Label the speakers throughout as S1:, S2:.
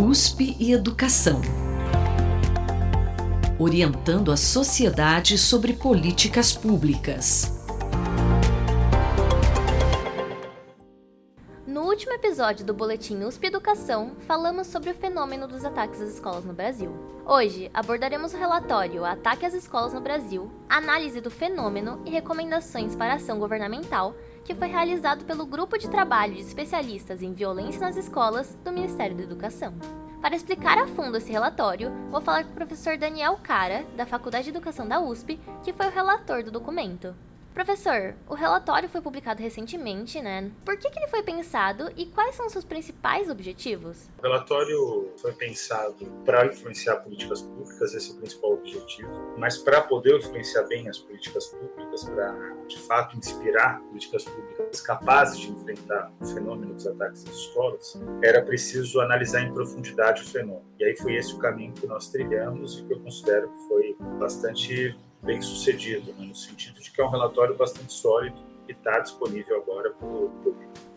S1: USP e Educação. Orientando a sociedade sobre políticas públicas.
S2: No último episódio do Boletim USP Educação, falamos sobre o fenômeno dos ataques às escolas no Brasil. Hoje, abordaremos o relatório Ataque às Escolas no Brasil, análise do fenômeno e recomendações para ação governamental que foi realizado pelo Grupo de Trabalho de Especialistas em Violência nas Escolas do Ministério da Educação. Para explicar a fundo esse relatório, vou falar com o professor Daniel Cara, da Faculdade de Educação da USP, que foi o relator do documento. Professor, o relatório foi publicado recentemente, né? Por que, que ele foi pensado e quais são seus principais objetivos?
S3: O relatório foi pensado para influenciar políticas públicas, esse é o principal objetivo, mas para poder influenciar bem as políticas públicas, para de fato inspirar políticas públicas capazes de enfrentar o fenômeno dos ataques às escolas, era preciso analisar em profundidade o fenômeno. E aí foi esse o caminho que nós trilhamos e que eu considero que foi bastante bem sucedido, né, no sentido de que é um relatório bastante sólido e está disponível agora para o público.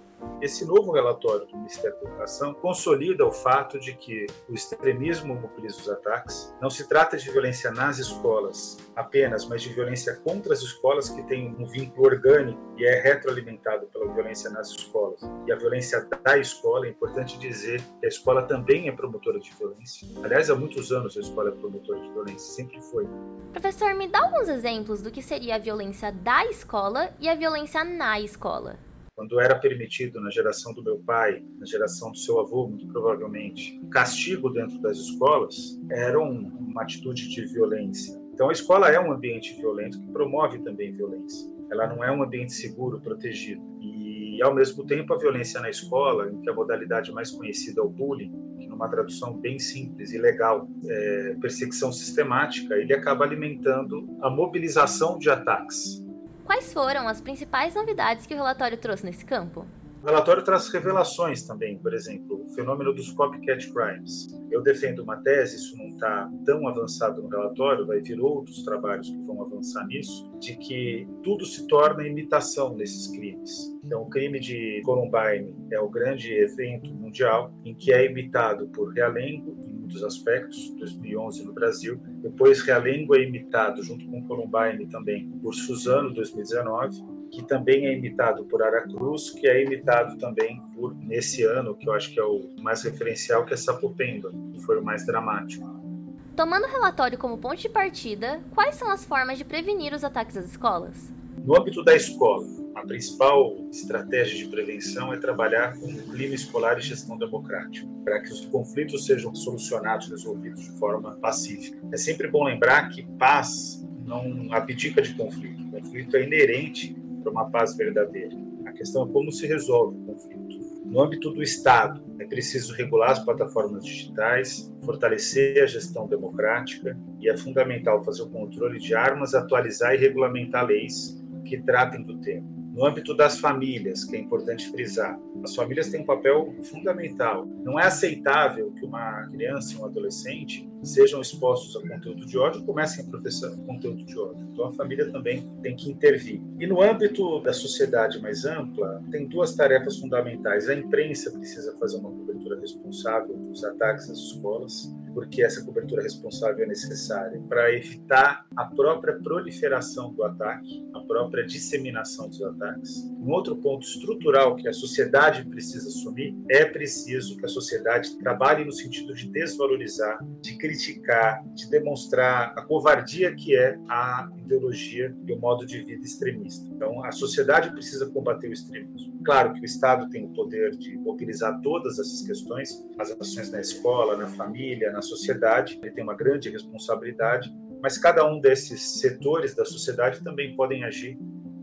S3: Esse novo relatório do Ministério da Educação consolida o fato de que o extremismo mobiliza os ataques. Não se trata de violência nas escolas apenas, mas de violência contra as escolas que tem um vínculo orgânico e é retroalimentado pela violência nas escolas. E a violência da escola, é importante dizer que a escola também é promotora de violência. Aliás, há muitos anos a escola é promotora de violência, sempre foi.
S2: Professor, me dá alguns exemplos do que seria a violência da escola e a violência na escola
S3: quando era permitido na geração do meu pai, na geração do seu avô, muito provavelmente, castigo dentro das escolas, era uma atitude de violência. Então a escola é um ambiente violento que promove também violência. Ela não é um ambiente seguro, protegido. E ao mesmo tempo a violência na escola, em que a modalidade mais conhecida é o bullying, que numa tradução bem simples e legal, é perseguição sistemática, ele acaba alimentando a mobilização de ataques
S2: Quais foram as principais novidades que o relatório trouxe nesse campo?
S3: O relatório traz revelações também, por exemplo, o fenômeno dos copycat crimes. Eu defendo uma tese, isso não está tão avançado no relatório, vai vir outros trabalhos que vão avançar nisso, de que tudo se torna imitação nesses crimes. Então, o crime de Columbine é o grande evento mundial em que é imitado por Realengo muitos aspectos, 2011 no Brasil. Depois, Realengo é imitado, junto com Columbine também, por Suzano, 2019, que também é imitado por Aracruz, que é imitado também por, nesse ano, que eu acho que é o mais referencial, que é Sapopemba, que foi o mais dramático.
S2: Tomando o relatório como ponto de partida, quais são as formas de prevenir os ataques às escolas?
S3: No âmbito da escola, a principal estratégia de prevenção é trabalhar com o clima escolar e gestão democrática, para que os conflitos sejam solucionados, resolvidos de forma pacífica. É sempre bom lembrar que paz não abdica de conflito. O conflito é inerente para uma paz verdadeira. A questão é como se resolve o conflito. No âmbito do Estado, é preciso regular as plataformas digitais, fortalecer a gestão democrática e é fundamental fazer o controle de armas, atualizar e regulamentar leis que tratem do tema. No âmbito das famílias, que é importante frisar, as famílias têm um papel fundamental. Não é aceitável que uma criança um adolescente sejam expostos a conteúdo de ódio comecem a professar conteúdo de ódio. Então a família também tem que intervir. E no âmbito da sociedade mais ampla, tem duas tarefas fundamentais. A imprensa precisa fazer uma cobertura responsável dos ataques às escolas, porque essa cobertura responsável é necessária para evitar a própria proliferação do ataque, a própria disseminação dos ataques. Um outro ponto estrutural que a sociedade precisa assumir é preciso que a sociedade trabalhe no sentido de desvalorizar, de criticar, de demonstrar a covardia que é a ideologia e o modo de vida extremista. Então, a sociedade precisa combater o extremismo. Claro que o Estado tem o poder de mobilizar todas essas questões, as ações na escola, na família, na sociedade, ele tem uma grande responsabilidade, mas cada um desses setores da sociedade também podem agir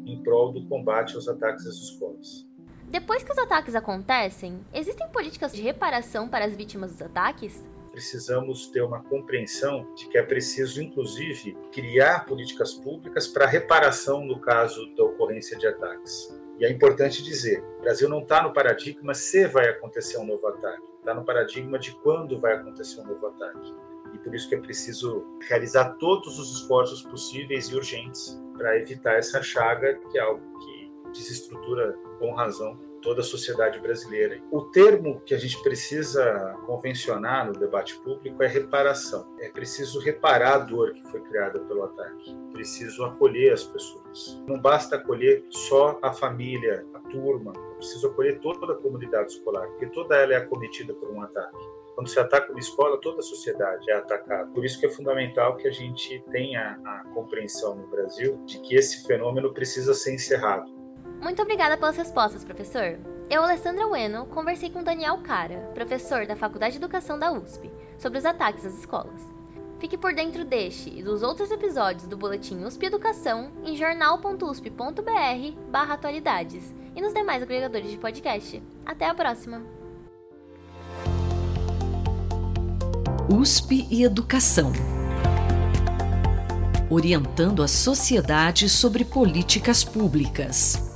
S3: em prol do combate aos ataques às escolas.
S2: Depois que os ataques acontecem, existem políticas de reparação para as vítimas dos ataques?
S3: precisamos ter uma compreensão de que é preciso, inclusive, criar políticas públicas para reparação no caso da ocorrência de ataques. E é importante dizer, o Brasil não está no paradigma se vai acontecer um novo ataque, está no paradigma de quando vai acontecer um novo ataque. E por isso que é preciso realizar todos os esforços possíveis e urgentes para evitar essa chaga, que é algo que desestrutura com razão toda a sociedade brasileira. O termo que a gente precisa convencionar no debate público é reparação. É preciso reparar a dor que foi criada pelo ataque. Preciso acolher as pessoas. Não basta acolher só a família, a turma. É preciso acolher toda a comunidade escolar, porque toda ela é acometida por um ataque. Quando se ataca uma escola, toda a sociedade é atacada. Por isso que é fundamental que a gente tenha a compreensão no Brasil de que esse fenômeno precisa ser encerrado.
S2: Muito obrigada pelas respostas, professor. Eu, Alessandra Ueno, conversei com Daniel Cara, professor da Faculdade de Educação da USP, sobre os ataques às escolas. Fique por dentro deste e dos outros episódios do Boletim USP Educação em jornal.usp.br atualidades e nos demais agregadores de podcast. Até a próxima!
S1: USP e Educação Orientando a sociedade sobre políticas públicas.